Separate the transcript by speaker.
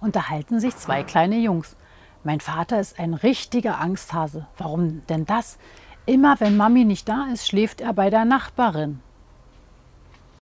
Speaker 1: unterhalten sich zwei kleine Jungs. Mein Vater ist ein richtiger Angsthase. Warum denn das? Immer wenn Mami nicht da ist, schläft er bei der Nachbarin.